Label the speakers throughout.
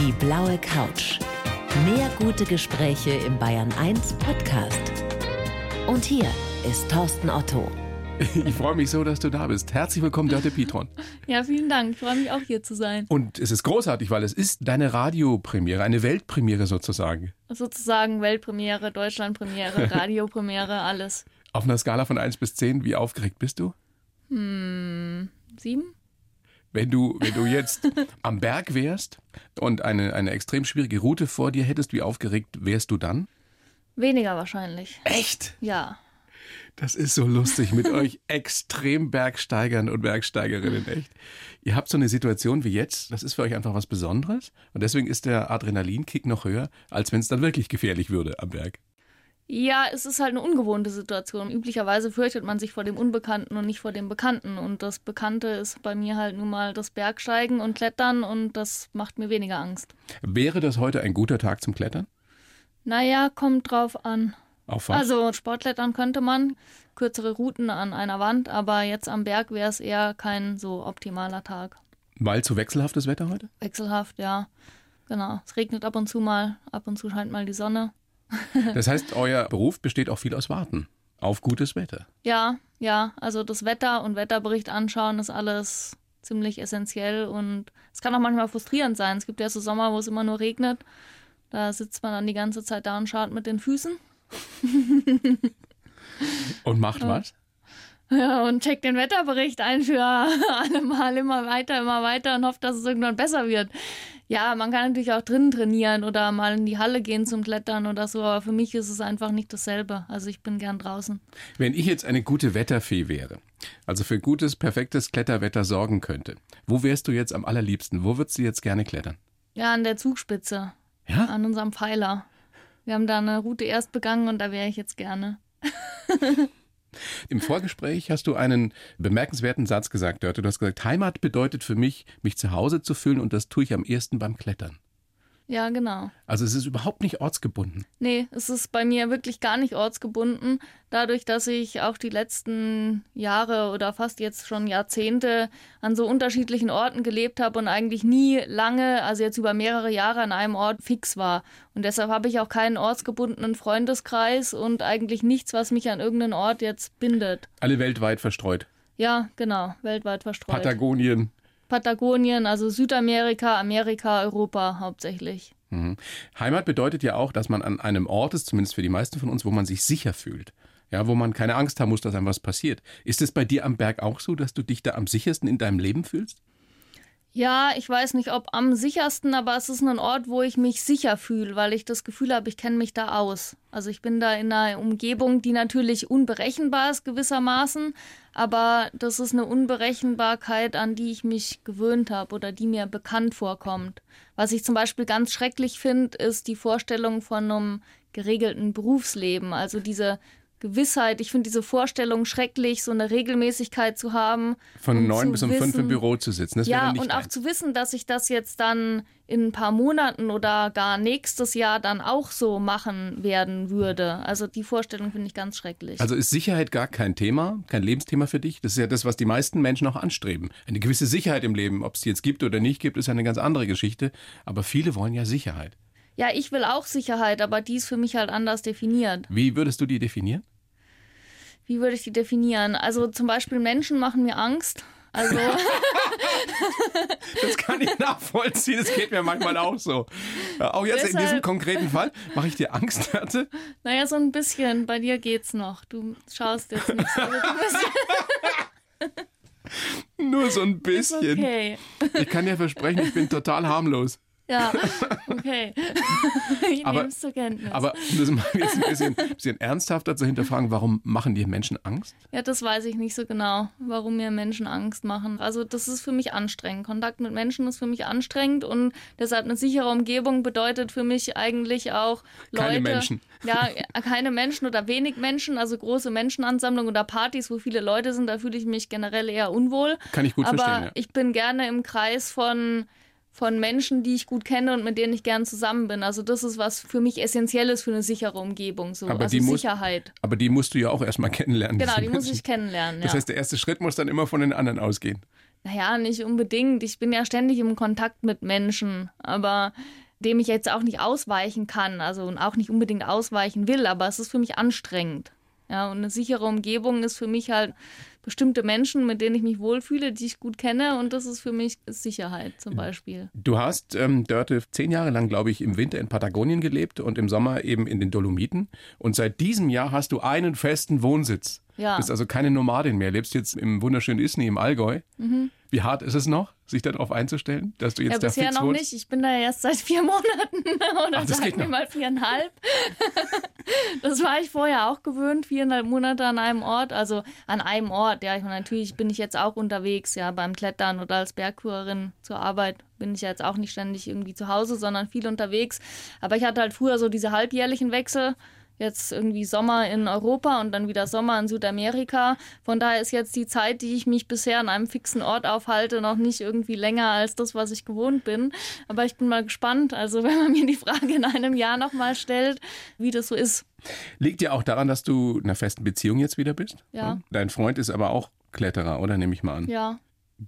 Speaker 1: Die blaue Couch. Mehr gute Gespräche im Bayern 1 Podcast. Und hier ist Thorsten Otto.
Speaker 2: Ich freue mich so, dass du da bist. Herzlich willkommen, Dörte Pitron.
Speaker 3: Ja, vielen Dank. Ich freue mich auch hier zu sein.
Speaker 2: Und es ist großartig, weil es ist deine Radiopremiere, eine Weltpremiere sozusagen.
Speaker 3: Sozusagen Weltpremiere, Deutschlandpremiere, Radiopremiere, alles.
Speaker 2: Auf einer Skala von 1 bis 10, wie aufgeregt bist du?
Speaker 3: Hm, sieben?
Speaker 2: Wenn du, wenn du jetzt am Berg wärst und eine, eine extrem schwierige Route vor dir hättest, wie aufgeregt wärst du dann?
Speaker 3: Weniger wahrscheinlich.
Speaker 2: Echt?
Speaker 3: Ja.
Speaker 2: Das ist so lustig mit euch extrem Bergsteigern und Bergsteigerinnen, echt. Ihr habt so eine Situation wie jetzt, das ist für euch einfach was Besonderes und deswegen ist der Adrenalinkick noch höher, als wenn es dann wirklich gefährlich würde am Berg.
Speaker 3: Ja, es ist halt eine ungewohnte Situation. Üblicherweise fürchtet man sich vor dem Unbekannten und nicht vor dem Bekannten. Und das Bekannte ist bei mir halt nun mal das Bergsteigen und Klettern und das macht mir weniger Angst.
Speaker 2: Wäre das heute ein guter Tag zum Klettern?
Speaker 3: Naja, kommt drauf an.
Speaker 2: Auf was?
Speaker 3: Also Sportklettern könnte man, kürzere Routen an einer Wand, aber jetzt am Berg wäre es eher kein so optimaler Tag.
Speaker 2: Weil zu wechselhaftes Wetter heute?
Speaker 3: Wechselhaft, ja. Genau. Es regnet ab und zu mal, ab und zu scheint mal die Sonne.
Speaker 2: Das heißt, euer Beruf besteht auch viel aus Warten auf gutes Wetter.
Speaker 3: Ja, ja. Also das Wetter und Wetterbericht anschauen ist alles ziemlich essentiell und es kann auch manchmal frustrierend sein. Es gibt ja so Sommer, wo es immer nur regnet. Da sitzt man dann die ganze Zeit da und schaut mit den Füßen.
Speaker 2: Und macht was?
Speaker 3: Ja, und checkt den Wetterbericht ein für alle Mal immer weiter, immer weiter und hofft, dass es irgendwann besser wird. Ja, man kann natürlich auch drinnen trainieren oder mal in die Halle gehen zum Klettern oder so, aber für mich ist es einfach nicht dasselbe. Also ich bin gern draußen.
Speaker 2: Wenn ich jetzt eine gute Wetterfee wäre, also für gutes, perfektes Kletterwetter sorgen könnte, wo wärst du jetzt am allerliebsten? Wo würdest du jetzt gerne klettern?
Speaker 3: Ja, an der Zugspitze.
Speaker 2: Ja?
Speaker 3: An unserem Pfeiler. Wir haben da eine Route erst begangen und da wäre ich jetzt gerne.
Speaker 2: Im Vorgespräch hast du einen bemerkenswerten Satz gesagt, Dörte. Du hast gesagt, Heimat bedeutet für mich, mich zu Hause zu fühlen und das tue ich am ehesten beim Klettern.
Speaker 3: Ja, genau.
Speaker 2: Also es ist überhaupt nicht ortsgebunden.
Speaker 3: Nee, es ist bei mir wirklich gar nicht ortsgebunden. Dadurch, dass ich auch die letzten Jahre oder fast jetzt schon Jahrzehnte an so unterschiedlichen Orten gelebt habe und eigentlich nie lange, also jetzt über mehrere Jahre an einem Ort fix war. Und deshalb habe ich auch keinen ortsgebundenen Freundeskreis und eigentlich nichts, was mich an irgendeinen Ort jetzt bindet.
Speaker 2: Alle weltweit verstreut.
Speaker 3: Ja, genau, weltweit verstreut.
Speaker 2: Patagonien.
Speaker 3: Patagonien, also Südamerika, Amerika, Europa hauptsächlich.
Speaker 2: Mhm. Heimat bedeutet ja auch, dass man an einem Ort ist, zumindest für die meisten von uns, wo man sich sicher fühlt. Ja, wo man keine Angst haben muss, dass einem was passiert. Ist es bei dir am Berg auch so, dass du dich da am sichersten in deinem Leben fühlst?
Speaker 3: Ja, ich weiß nicht, ob am sichersten, aber es ist ein Ort, wo ich mich sicher fühle, weil ich das Gefühl habe, ich kenne mich da aus. Also ich bin da in einer Umgebung, die natürlich unberechenbar ist gewissermaßen, aber das ist eine Unberechenbarkeit, an die ich mich gewöhnt habe oder die mir bekannt vorkommt. Was ich zum Beispiel ganz schrecklich finde, ist die Vorstellung von einem geregelten Berufsleben, also diese Gewissheit. Ich finde diese Vorstellung schrecklich, so eine Regelmäßigkeit zu haben.
Speaker 2: Von neun bis um fünf im Büro zu sitzen. Das
Speaker 3: ja, und auch zu wissen, dass ich das jetzt dann in ein paar Monaten oder gar nächstes Jahr dann auch so machen werden würde. Also die Vorstellung finde ich ganz schrecklich.
Speaker 2: Also ist Sicherheit gar kein Thema, kein Lebensthema für dich? Das ist ja das, was die meisten Menschen auch anstreben. Eine gewisse Sicherheit im Leben. Ob es die jetzt gibt oder nicht gibt, ist eine ganz andere Geschichte. Aber viele wollen ja Sicherheit.
Speaker 3: Ja, ich will auch Sicherheit, aber die ist für mich halt anders definiert.
Speaker 2: Wie würdest du die definieren?
Speaker 3: Wie würde ich die definieren? Also zum Beispiel Menschen machen mir Angst. Also.
Speaker 2: das kann ich nachvollziehen. Das geht mir manchmal auch so. Auch jetzt Deshalb, in diesem konkreten Fall. Mache ich dir Angst, Hatte?
Speaker 3: Naja, so ein bisschen. Bei dir geht's noch. Du schaust jetzt nicht so.
Speaker 2: Nur so ein bisschen.
Speaker 3: Okay.
Speaker 2: Ich kann dir versprechen, ich bin total harmlos.
Speaker 3: Ja, okay. Ich
Speaker 2: aber,
Speaker 3: nehme es zur Kenntnis.
Speaker 2: Aber das mal jetzt ein bisschen, bisschen ernsthafter zu hinterfragen, warum machen dir Menschen Angst?
Speaker 3: Ja, das weiß ich nicht so genau, warum mir Menschen Angst machen. Also das ist für mich anstrengend. Kontakt mit Menschen ist für mich anstrengend und deshalb eine sichere Umgebung bedeutet für mich eigentlich auch Leute.
Speaker 2: Keine Menschen.
Speaker 3: Ja, keine Menschen oder wenig Menschen, also große Menschenansammlungen oder Partys, wo viele Leute sind, da fühle ich mich generell eher unwohl.
Speaker 2: Kann ich gut
Speaker 3: aber
Speaker 2: verstehen. Ja.
Speaker 3: Ich bin gerne im Kreis von von Menschen, die ich gut kenne und mit denen ich gern zusammen bin. Also das ist was für mich essentielles für eine sichere Umgebung, so
Speaker 2: aber
Speaker 3: also
Speaker 2: die muss,
Speaker 3: Sicherheit.
Speaker 2: Aber die musst du ja auch erstmal kennenlernen.
Speaker 3: Genau, die muss ich kennenlernen.
Speaker 2: Das
Speaker 3: ja.
Speaker 2: heißt, der erste Schritt muss dann immer von den anderen ausgehen.
Speaker 3: Naja, nicht unbedingt. Ich bin ja ständig im Kontakt mit Menschen, aber dem ich jetzt auch nicht ausweichen kann, also auch nicht unbedingt ausweichen will, aber es ist für mich anstrengend. Ja, und eine sichere Umgebung ist für mich halt bestimmte Menschen, mit denen ich mich wohlfühle, die ich gut kenne. Und das ist für mich Sicherheit zum Beispiel.
Speaker 2: Du hast, ähm, Dörte, zehn Jahre lang, glaube ich, im Winter in Patagonien gelebt und im Sommer eben in den Dolomiten. Und seit diesem Jahr hast du einen festen Wohnsitz. Ja. Bist also keine Nomadin mehr, lebst jetzt im wunderschönen Isny im Allgäu. Mhm. Wie hart ist es noch, sich darauf einzustellen, dass du jetzt ja, da
Speaker 3: bisher
Speaker 2: fix
Speaker 3: noch
Speaker 2: wohnst?
Speaker 3: nicht. Ich bin da erst seit vier Monaten oder Ach, sagen wir mal viereinhalb. das war ich vorher auch gewöhnt, viereinhalb Monate an einem Ort. Also an einem Ort, ja. Ich meine, natürlich bin ich jetzt auch unterwegs, ja, beim Klettern oder als Bergführerin zur Arbeit bin ich ja jetzt auch nicht ständig irgendwie zu Hause, sondern viel unterwegs. Aber ich hatte halt früher so diese halbjährlichen Wechsel jetzt irgendwie Sommer in Europa und dann wieder Sommer in Südamerika. Von daher ist jetzt die Zeit, die ich mich bisher an einem fixen Ort aufhalte, noch nicht irgendwie länger als das, was ich gewohnt bin. Aber ich bin mal gespannt, also wenn man mir die Frage in einem Jahr nochmal stellt, wie das so ist.
Speaker 2: Liegt ja auch daran, dass du in einer festen Beziehung jetzt wieder bist.
Speaker 3: Ja.
Speaker 2: Dein Freund ist aber auch Kletterer, oder nehme ich mal an?
Speaker 3: Ja.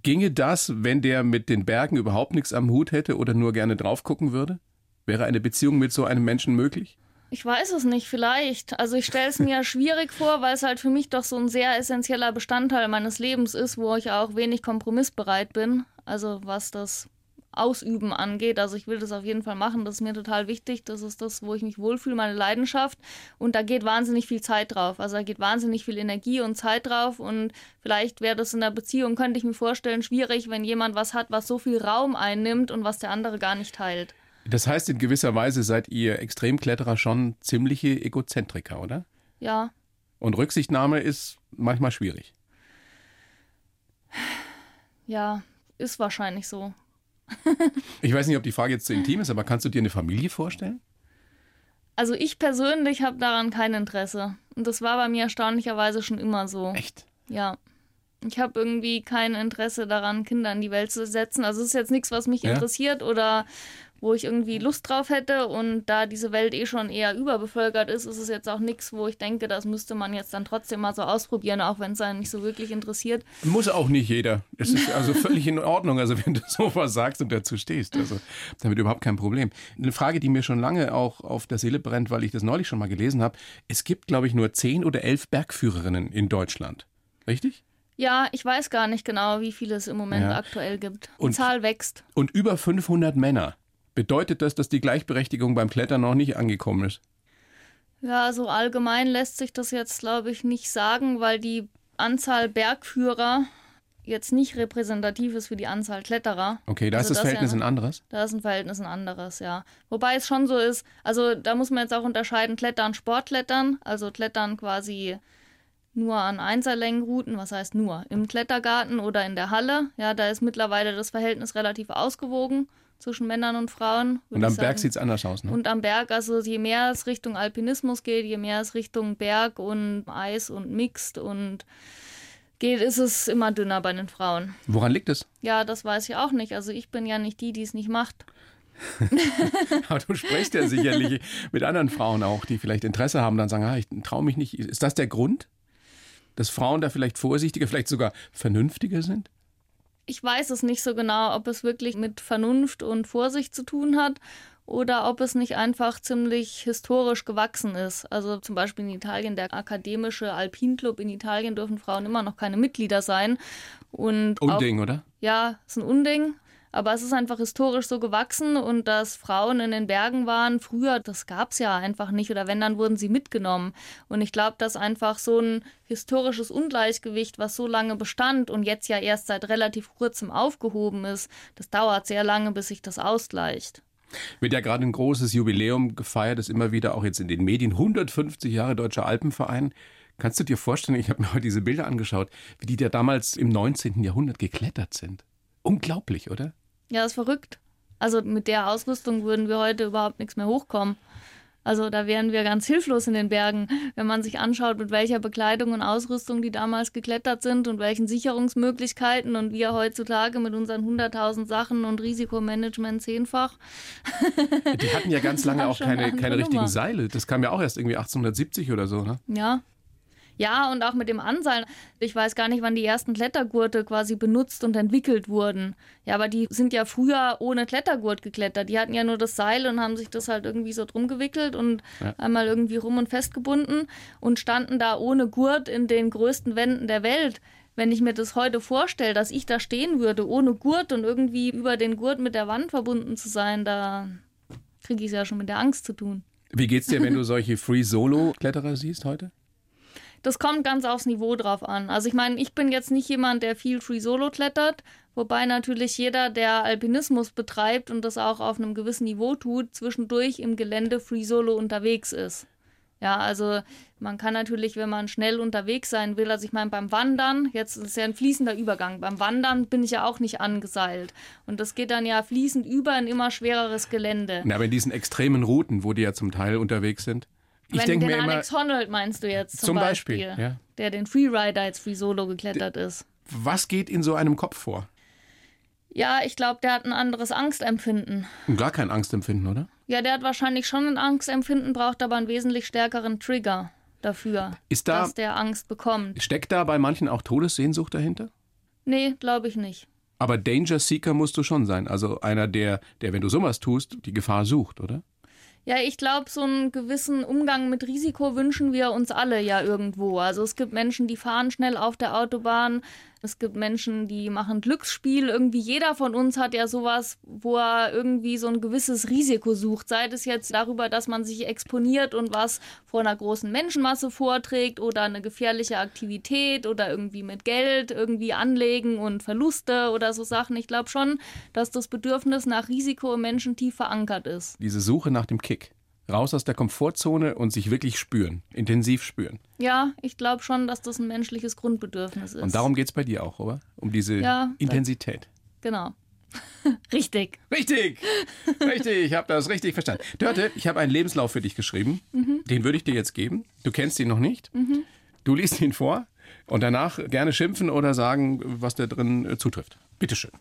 Speaker 2: Ginge das, wenn der mit den Bergen überhaupt nichts am Hut hätte oder nur gerne drauf gucken würde? Wäre eine Beziehung mit so einem Menschen möglich?
Speaker 3: Ich weiß es nicht, vielleicht. Also ich stelle es mir schwierig vor, weil es halt für mich doch so ein sehr essentieller Bestandteil meines Lebens ist, wo ich auch wenig kompromissbereit bin. Also was das Ausüben angeht. Also ich will das auf jeden Fall machen. Das ist mir total wichtig. Das ist das, wo ich mich wohlfühle, meine Leidenschaft. Und da geht wahnsinnig viel Zeit drauf. Also da geht wahnsinnig viel Energie und Zeit drauf. Und vielleicht wäre das in der Beziehung, könnte ich mir vorstellen, schwierig, wenn jemand was hat, was so viel Raum einnimmt und was der andere gar nicht teilt.
Speaker 2: Das heißt, in gewisser Weise seid ihr Extremkletterer schon ziemliche Egozentriker, oder?
Speaker 3: Ja.
Speaker 2: Und Rücksichtnahme ist manchmal schwierig.
Speaker 3: Ja, ist wahrscheinlich so.
Speaker 2: ich weiß nicht, ob die Frage jetzt zu intim ist, aber kannst du dir eine Familie vorstellen?
Speaker 3: Also ich persönlich habe daran kein Interesse. Und das war bei mir erstaunlicherweise schon immer so.
Speaker 2: Echt?
Speaker 3: Ja. Ich habe irgendwie kein Interesse daran, Kinder in die Welt zu setzen. Also es ist jetzt nichts, was mich ja? interessiert oder wo ich irgendwie Lust drauf hätte. Und da diese Welt eh schon eher überbevölkert ist, ist es jetzt auch nichts, wo ich denke, das müsste man jetzt dann trotzdem mal so ausprobieren, auch wenn es einen nicht so wirklich interessiert.
Speaker 2: Muss auch nicht jeder. Es ist also völlig in Ordnung, also wenn du sowas sagst und dazu stehst. Also damit überhaupt kein Problem. Eine Frage, die mir schon lange auch auf der Seele brennt, weil ich das neulich schon mal gelesen habe. Es gibt, glaube ich, nur zehn oder elf Bergführerinnen in Deutschland. Richtig?
Speaker 3: Ja, ich weiß gar nicht genau, wie viele es im Moment ja. aktuell gibt. Die und, Zahl wächst.
Speaker 2: Und über 500 Männer. Bedeutet das, dass die Gleichberechtigung beim Klettern noch nicht angekommen ist?
Speaker 3: Ja, so allgemein lässt sich das jetzt, glaube ich, nicht sagen, weil die Anzahl Bergführer jetzt nicht repräsentativ ist für die Anzahl Kletterer.
Speaker 2: Okay, da also ist das, das Verhältnis ja, ein anderes?
Speaker 3: Da ist ein Verhältnis ein anderes, ja. Wobei es schon so ist, also da muss man jetzt auch unterscheiden, Klettern, Sportklettern, also Klettern quasi nur an Einserlängenrouten, was heißt nur, im Klettergarten oder in der Halle. Ja, da ist mittlerweile das Verhältnis relativ ausgewogen zwischen Männern und Frauen.
Speaker 2: Und am Berg sieht es anders aus, ne?
Speaker 3: Und am Berg, also je mehr es Richtung Alpinismus geht, je mehr es Richtung Berg und Eis und Mixed und geht, ist es immer dünner bei den Frauen.
Speaker 2: Woran liegt es?
Speaker 3: Ja, das weiß ich auch nicht. Also ich bin ja nicht die, die es nicht macht.
Speaker 2: Aber du sprichst ja sicherlich mit anderen Frauen auch, die vielleicht Interesse haben, dann sagen, ah, ich traue mich nicht. Ist das der Grund? Dass Frauen da vielleicht vorsichtiger, vielleicht sogar vernünftiger sind?
Speaker 3: Ich weiß es nicht so genau, ob es wirklich mit Vernunft und Vorsicht zu tun hat oder ob es nicht einfach ziemlich historisch gewachsen ist. Also zum Beispiel in Italien, der akademische Alpinclub in Italien dürfen Frauen immer noch keine Mitglieder sein. Und
Speaker 2: Unding,
Speaker 3: auch,
Speaker 2: oder?
Speaker 3: Ja, ist ein Unding. Aber es ist einfach historisch so gewachsen und dass Frauen in den Bergen waren, früher, das gab es ja einfach nicht. Oder wenn, dann wurden sie mitgenommen. Und ich glaube, dass einfach so ein historisches Ungleichgewicht, was so lange bestand und jetzt ja erst seit relativ kurzem aufgehoben ist, das dauert sehr lange, bis sich das ausgleicht.
Speaker 2: Wird ja gerade ein großes Jubiläum gefeiert, das immer wieder auch jetzt in den Medien. 150 Jahre Deutscher Alpenverein. Kannst du dir vorstellen, ich habe mir heute diese Bilder angeschaut, wie die da damals im 19. Jahrhundert geklettert sind? Unglaublich, oder?
Speaker 3: Ja, ist verrückt. Also mit der Ausrüstung würden wir heute überhaupt nichts mehr hochkommen. Also da wären wir ganz hilflos in den Bergen, wenn man sich anschaut, mit welcher Bekleidung und Ausrüstung die damals geklettert sind und welchen Sicherungsmöglichkeiten und wir heutzutage mit unseren 100.000 Sachen und Risikomanagement zehnfach.
Speaker 2: Die hatten ja ganz lange auch keine, keine richtigen Seile. Das kam ja auch erst irgendwie 1870 oder so, ne?
Speaker 3: Ja. Ja, und auch mit dem Anseilen. Ich weiß gar nicht, wann die ersten Klettergurte quasi benutzt und entwickelt wurden. Ja, aber die sind ja früher ohne Klettergurt geklettert. Die hatten ja nur das Seil und haben sich das halt irgendwie so drum gewickelt und ja. einmal irgendwie rum und festgebunden und standen da ohne Gurt in den größten Wänden der Welt. Wenn ich mir das heute vorstelle, dass ich da stehen würde, ohne Gurt und irgendwie über den Gurt mit der Wand verbunden zu sein, da kriege ich es ja schon mit der Angst zu tun.
Speaker 2: Wie geht's dir, wenn du solche Free-Solo-Kletterer siehst heute?
Speaker 3: Das kommt ganz aufs Niveau drauf an. Also ich meine, ich bin jetzt nicht jemand, der viel Free Solo klettert, wobei natürlich jeder, der Alpinismus betreibt und das auch auf einem gewissen Niveau tut, zwischendurch im Gelände Free Solo unterwegs ist. Ja, also man kann natürlich, wenn man schnell unterwegs sein will, also ich meine, beim Wandern, jetzt ist ja ein fließender Übergang, beim Wandern bin ich ja auch nicht angeseilt. Und das geht dann ja fließend über in immer schwereres Gelände.
Speaker 2: Na, aber in diesen extremen Routen, wo die ja zum Teil unterwegs sind.
Speaker 3: Ich Wenn den mir Alex immer, Honnold meinst du jetzt zum, zum Beispiel, Beispiel ja. der den Freerider jetzt Free Solo geklettert ist.
Speaker 2: Was geht in so einem Kopf vor?
Speaker 3: Ja, ich glaube, der hat ein anderes Angstempfinden.
Speaker 2: Gar kein Angstempfinden, oder?
Speaker 3: Ja, der hat wahrscheinlich schon ein Angstempfinden, braucht aber einen wesentlich stärkeren Trigger dafür, da, dass der Angst bekommt.
Speaker 2: Steckt da bei manchen auch Todessehnsucht dahinter?
Speaker 3: Nee, glaube ich nicht.
Speaker 2: Aber Danger Seeker musst du schon sein. Also einer, der, der, wenn du sowas tust, die Gefahr sucht, oder?
Speaker 3: Ja, ich glaube, so einen gewissen Umgang mit Risiko wünschen wir uns alle ja irgendwo. Also es gibt Menschen, die fahren schnell auf der Autobahn. Es gibt Menschen, die machen Glücksspiel. Irgendwie jeder von uns hat ja sowas, wo er irgendwie so ein gewisses Risiko sucht. Sei es jetzt darüber, dass man sich exponiert und was vor einer großen Menschenmasse vorträgt oder eine gefährliche Aktivität oder irgendwie mit Geld irgendwie anlegen und Verluste oder so Sachen. Ich glaube schon, dass das Bedürfnis nach Risiko im Menschen tief verankert ist.
Speaker 2: Diese Suche nach dem Kick raus aus der Komfortzone und sich wirklich spüren, intensiv spüren.
Speaker 3: Ja, ich glaube schon, dass das ein menschliches Grundbedürfnis ist.
Speaker 2: Und darum geht es bei dir auch, oder? Um diese ja, Intensität.
Speaker 3: Genau. richtig.
Speaker 2: Richtig. Richtig, ich habe das richtig verstanden. Dörte, ich habe einen Lebenslauf für dich geschrieben. Mhm. Den würde ich dir jetzt geben. Du kennst ihn noch nicht. Mhm. Du liest ihn vor und danach gerne schimpfen oder sagen, was da drin äh, zutrifft. Bitteschön.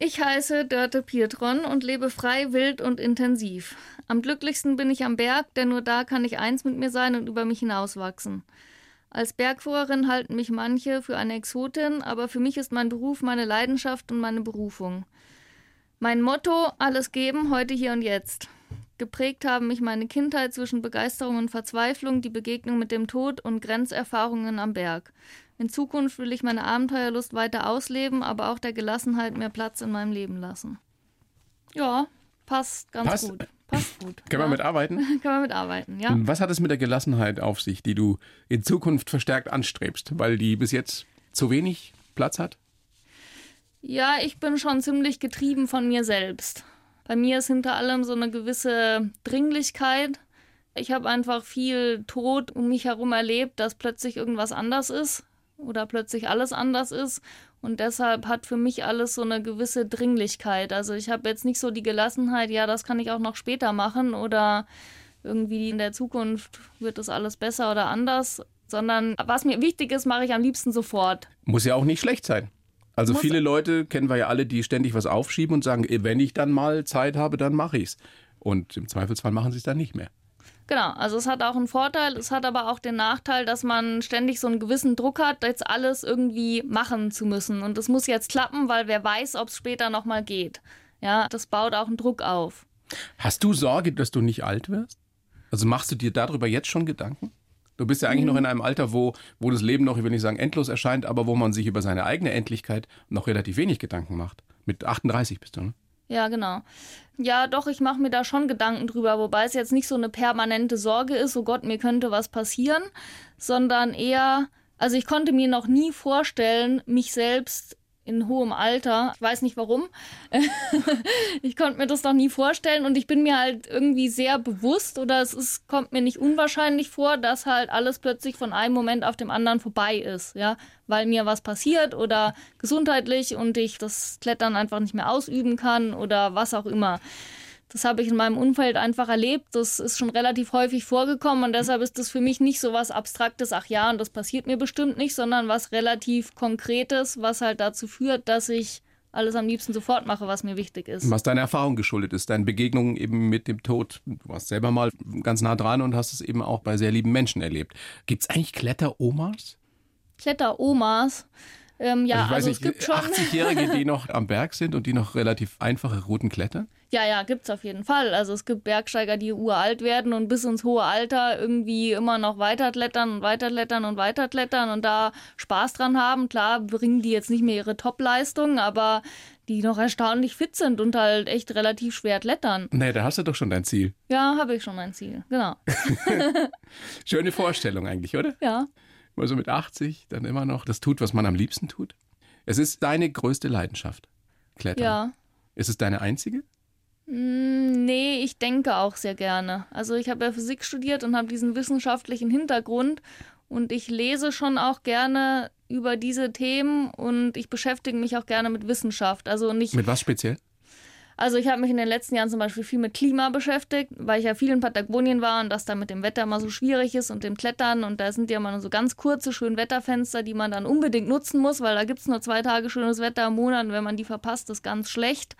Speaker 3: Ich heiße Dörte Pietron und lebe frei, wild und intensiv. Am glücklichsten bin ich am Berg, denn nur da kann ich eins mit mir sein und über mich hinauswachsen. Als Bergführerin halten mich manche für eine Exotin, aber für mich ist mein Beruf meine Leidenschaft und meine Berufung. Mein Motto: alles geben, heute, hier und jetzt. Geprägt haben mich meine Kindheit zwischen Begeisterung und Verzweiflung, die Begegnung mit dem Tod und Grenzerfahrungen am Berg. In Zukunft will ich meine Abenteuerlust weiter ausleben, aber auch der Gelassenheit mehr Platz in meinem Leben lassen. Ja, passt ganz passt. gut. Passt gut.
Speaker 2: Können ja. wir mitarbeiten?
Speaker 3: Können wir mitarbeiten, ja.
Speaker 2: Was hat es mit der Gelassenheit auf sich, die du in Zukunft verstärkt anstrebst, weil die bis jetzt zu wenig Platz hat?
Speaker 3: Ja, ich bin schon ziemlich getrieben von mir selbst. Bei mir ist hinter allem so eine gewisse Dringlichkeit. Ich habe einfach viel Tod um mich herum erlebt, dass plötzlich irgendwas anders ist oder plötzlich alles anders ist. Und deshalb hat für mich alles so eine gewisse Dringlichkeit. Also ich habe jetzt nicht so die Gelassenheit, ja, das kann ich auch noch später machen oder irgendwie in der Zukunft wird das alles besser oder anders, sondern was mir wichtig ist, mache ich am liebsten sofort.
Speaker 2: Muss ja auch nicht schlecht sein. Also Muss viele Leute kennen wir ja alle, die ständig was aufschieben und sagen, wenn ich dann mal Zeit habe, dann mache ich es. Und im Zweifelsfall machen sie es dann nicht mehr.
Speaker 3: Genau, also es hat auch einen Vorteil, es hat aber auch den Nachteil, dass man ständig so einen gewissen Druck hat, jetzt alles irgendwie machen zu müssen. Und es muss jetzt klappen, weil wer weiß, ob es später nochmal geht. Ja, das baut auch einen Druck auf.
Speaker 2: Hast du Sorge, dass du nicht alt wirst? Also machst du dir darüber jetzt schon Gedanken? Du bist ja eigentlich mhm. noch in einem Alter, wo, wo das Leben noch, ich will nicht sagen endlos erscheint, aber wo man sich über seine eigene Endlichkeit noch relativ wenig Gedanken macht. Mit 38 bist du, ne?
Speaker 3: Ja, genau. Ja, doch, ich mache mir da schon Gedanken drüber, wobei es jetzt nicht so eine permanente Sorge ist, oh Gott, mir könnte was passieren, sondern eher, also ich konnte mir noch nie vorstellen, mich selbst in hohem Alter. Ich weiß nicht warum. ich konnte mir das noch nie vorstellen und ich bin mir halt irgendwie sehr bewusst oder es ist, kommt mir nicht unwahrscheinlich vor, dass halt alles plötzlich von einem Moment auf dem anderen vorbei ist, ja, weil mir was passiert oder gesundheitlich und ich das Klettern einfach nicht mehr ausüben kann oder was auch immer. Das habe ich in meinem Umfeld einfach erlebt. Das ist schon relativ häufig vorgekommen und deshalb ist das für mich nicht so was Abstraktes, ach ja, und das passiert mir bestimmt nicht, sondern was relativ Konkretes, was halt dazu führt, dass ich alles am liebsten sofort mache, was mir wichtig ist.
Speaker 2: Was deiner Erfahrung geschuldet ist, deine Begegnungen eben mit dem Tod. Du warst selber mal ganz nah dran und hast es eben auch bei sehr lieben Menschen erlebt. Gibt es eigentlich Kletteromas?
Speaker 3: Kletteromas? Ähm, ja,
Speaker 2: also,
Speaker 3: also
Speaker 2: nicht,
Speaker 3: es gibt schon.
Speaker 2: 80-Jährige, die noch am Berg sind und die noch relativ einfache Routen klettern?
Speaker 3: Ja, ja, gibt's auf jeden Fall. Also es gibt Bergsteiger, die uralt werden und bis ins hohe Alter irgendwie immer noch weiter klettern und weiter klettern und weiter klettern und da Spaß dran haben. Klar bringen die jetzt nicht mehr ihre Topleistung, aber die noch erstaunlich fit sind und halt echt relativ schwer klettern.
Speaker 2: Nee, da hast du doch schon dein Ziel.
Speaker 3: Ja, habe ich schon mein Ziel, genau.
Speaker 2: Schöne Vorstellung eigentlich, oder?
Speaker 3: Ja.
Speaker 2: Also mit 80 dann immer noch das tut, was man am liebsten tut. Es ist deine größte Leidenschaft, Klettern.
Speaker 3: Ja.
Speaker 2: Ist es deine einzige?
Speaker 3: Mm, Nee, ich denke auch sehr gerne. Also ich habe ja Physik studiert und habe diesen wissenschaftlichen Hintergrund und ich lese schon auch gerne über diese Themen und ich beschäftige mich auch gerne mit Wissenschaft. Also nicht
Speaker 2: Mit was speziell?
Speaker 3: Also ich habe mich in den letzten Jahren zum Beispiel viel mit Klima beschäftigt, weil ich ja viel in Patagonien war und das da mit dem Wetter immer so schwierig ist und dem Klettern. Und da sind ja nur so ganz kurze, schöne Wetterfenster, die man dann unbedingt nutzen muss, weil da gibt es nur zwei Tage schönes Wetter im Monat und wenn man die verpasst, ist ganz schlecht.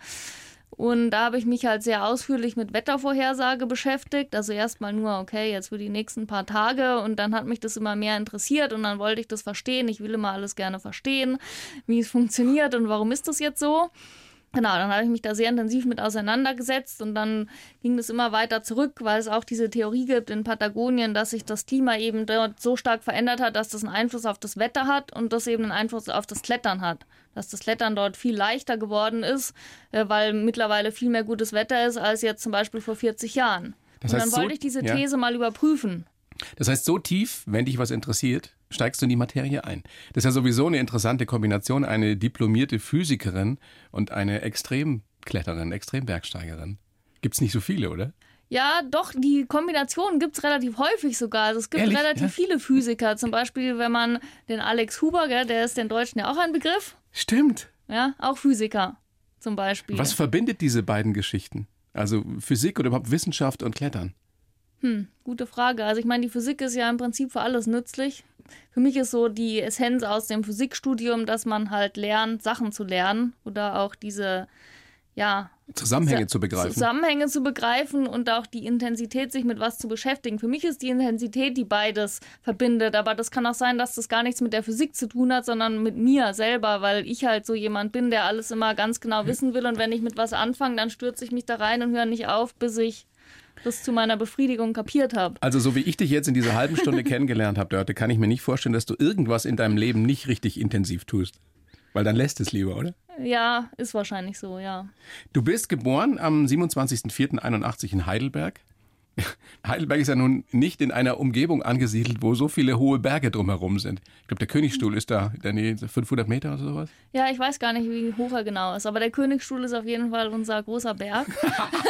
Speaker 3: Und da habe ich mich halt sehr ausführlich mit Wettervorhersage beschäftigt. Also erstmal nur, okay, jetzt für die nächsten paar Tage. Und dann hat mich das immer mehr interessiert und dann wollte ich das verstehen. Ich will immer alles gerne verstehen, wie es funktioniert und warum ist das jetzt so. Genau, dann habe ich mich da sehr intensiv mit auseinandergesetzt und dann ging das immer weiter zurück, weil es auch diese Theorie gibt in Patagonien, dass sich das Klima eben dort so stark verändert hat, dass das einen Einfluss auf das Wetter hat und das eben einen Einfluss auf das Klettern hat. Dass das Klettern dort viel leichter geworden ist, äh, weil mittlerweile viel mehr gutes Wetter ist als jetzt zum Beispiel vor 40 Jahren.
Speaker 2: Das
Speaker 3: und
Speaker 2: heißt,
Speaker 3: dann
Speaker 2: so-
Speaker 3: wollte ich diese
Speaker 2: ja.
Speaker 3: These mal überprüfen.
Speaker 2: Das heißt, so tief, wenn dich was interessiert, steigst du in die Materie ein. Das ist ja sowieso eine interessante Kombination, eine diplomierte Physikerin und eine Extremkletterin, Extrembergsteigerin. Gibt's nicht so viele, oder?
Speaker 3: Ja, doch, die Kombination gibt es relativ häufig sogar. Also es gibt
Speaker 2: Ehrlich?
Speaker 3: relativ
Speaker 2: Ja.
Speaker 3: viele Physiker. Zum Beispiel, wenn man den Alex Huber, gell, der ist den Deutschen ja auch ein Begriff.
Speaker 2: Stimmt.
Speaker 3: Ja, auch Physiker zum Beispiel.
Speaker 2: Was verbindet diese beiden Geschichten? Also Physik oder überhaupt Wissenschaft und Klettern?
Speaker 3: Gute Frage. Also ich meine, die Physik ist ja im Prinzip für alles nützlich. Für mich ist so die Essenz aus dem Physikstudium, dass man halt lernt, Sachen zu lernen oder auch diese, ja,
Speaker 2: Zusammenhänge
Speaker 3: Sa-
Speaker 2: zu begreifen.
Speaker 3: Zusammenhänge zu begreifen und auch die Intensität, sich mit was zu beschäftigen. Für mich ist die Intensität, die beides verbindet. Aber das kann auch sein, dass das gar nichts mit der Physik zu tun hat, sondern mit mir selber, weil ich halt so jemand bin, der alles immer ganz genau wissen will. Und wenn ich mit was anfange, dann stürze ich mich da rein und höre nicht auf, bis ich das zu meiner Befriedigung kapiert habe.
Speaker 2: Also so wie ich dich jetzt in dieser halben Stunde kennengelernt habe, Dörte, kann ich mir nicht vorstellen, dass du irgendwas in deinem Leben nicht richtig intensiv tust. Weil dann lässt es lieber, oder?
Speaker 3: Ja, ist wahrscheinlich so, ja.
Speaker 2: Du bist geboren am 27.04.81 in Heidelberg. Heidelberg ist ja nun nicht in einer Umgebung angesiedelt, wo so viele hohe Berge drumherum sind. Ich glaube, der Königstuhl ist da in der Nähe 500 Meter oder sowas.
Speaker 3: Ja, ich weiß gar nicht, wie hoch er genau ist, aber der Königsstuhl ist auf jeden Fall unser großer Berg,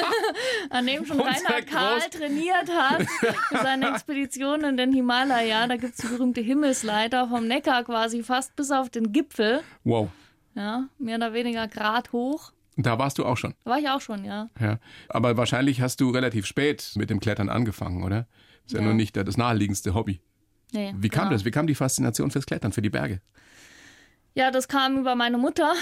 Speaker 3: an dem schon
Speaker 2: Unser
Speaker 3: Reinhard Karl trainiert hat für seine Expedition in den Himalaya. Da gibt es die berühmte Himmelsleiter vom Neckar quasi fast bis auf den Gipfel.
Speaker 2: Wow.
Speaker 3: Ja, mehr oder weniger Grad hoch.
Speaker 2: Da warst du auch schon.
Speaker 3: Da war ich auch schon, ja.
Speaker 2: Ja. Aber wahrscheinlich hast du relativ spät mit dem Klettern angefangen, oder? Ist ja,
Speaker 3: Ja.
Speaker 2: nur nicht das naheliegendste Hobby.
Speaker 3: Nee,
Speaker 2: Wie kam
Speaker 3: genau.
Speaker 2: das? Wie kam die Faszination fürs Klettern, für die Berge?
Speaker 3: Ja, das kam über meine Mutter.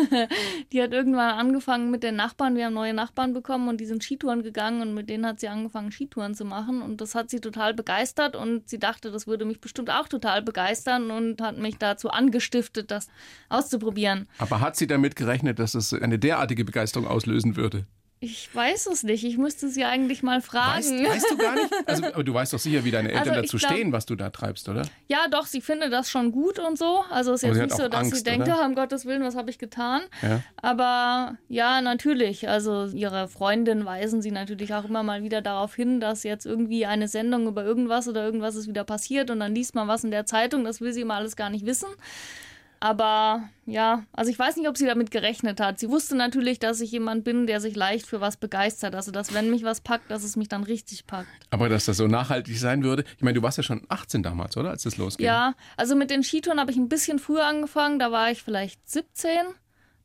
Speaker 3: die hat irgendwann angefangen mit den Nachbarn. Wir haben neue Nachbarn bekommen und die sind Skitouren gegangen und mit denen hat sie angefangen, Skitouren zu machen. Und das hat sie total begeistert und sie dachte, das würde mich bestimmt auch total begeistern und hat mich dazu angestiftet, das auszuprobieren.
Speaker 2: Aber hat sie damit gerechnet, dass es eine derartige Begeisterung auslösen würde?
Speaker 3: Ich weiß es nicht. Ich müsste sie eigentlich mal fragen.
Speaker 2: Weißt, weißt du gar nicht? Also, aber du weißt doch sicher, wie deine Eltern
Speaker 3: Also,
Speaker 2: dazu
Speaker 3: glaub-
Speaker 2: stehen, was du da treibst, oder?
Speaker 3: Ja, doch, sie findet das schon gut und so. Also ist
Speaker 2: Aber
Speaker 3: jetzt
Speaker 2: sie
Speaker 3: nicht so, dass sie
Speaker 2: Angst,
Speaker 3: denkt,
Speaker 2: oder?
Speaker 3: um Gottes Willen, was habe ich getan?
Speaker 2: Ja.
Speaker 3: Aber ja, natürlich. Also ihre Freundin weisen sie natürlich auch immer mal wieder darauf hin, dass jetzt irgendwie eine Sendung über irgendwas oder irgendwas ist wieder passiert und dann liest man was in der Zeitung. Das will sie immer alles gar nicht wissen. Aber ja, also ich weiß nicht, ob sie damit gerechnet hat. Sie wusste natürlich, dass ich jemand bin, der sich leicht für was begeistert. Also, dass wenn mich was packt, dass es mich dann richtig packt.
Speaker 2: Aber dass das so nachhaltig sein würde. Ich meine, du warst ja schon 18 damals, oder? Als das losging.
Speaker 3: Ja, also mit den Skitouren habe ich ein bisschen früher angefangen. Da war ich vielleicht 17.